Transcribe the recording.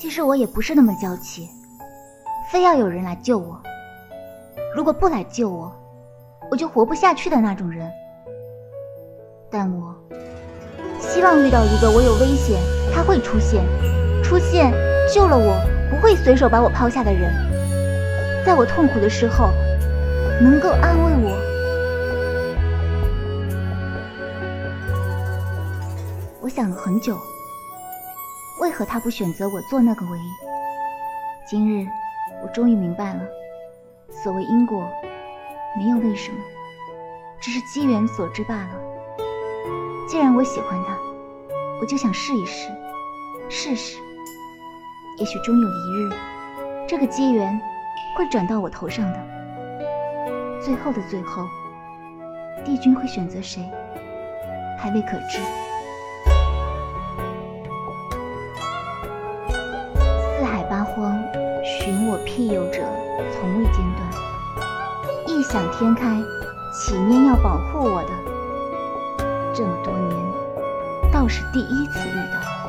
其实我也不是那么娇气，非要有人来救我。如果不来救我，我就活不下去的那种人。但我希望遇到一个我有危险，他会出现，出现救了我，不会随手把我抛下的人，在我痛苦的时候能够安慰我。我想了很久。为何他不选择我做那个唯一？今日我终于明白了，所谓因果，没有为什么，只是机缘所致罢了。既然我喜欢他，我就想试一试，试试。也许终有一日，这个机缘会转到我头上的。最后的最后，帝君会选择谁，还未可知。引我庇佑者，从未间断。异想天开，起念要保护我的，这么多年，倒是第一次遇到。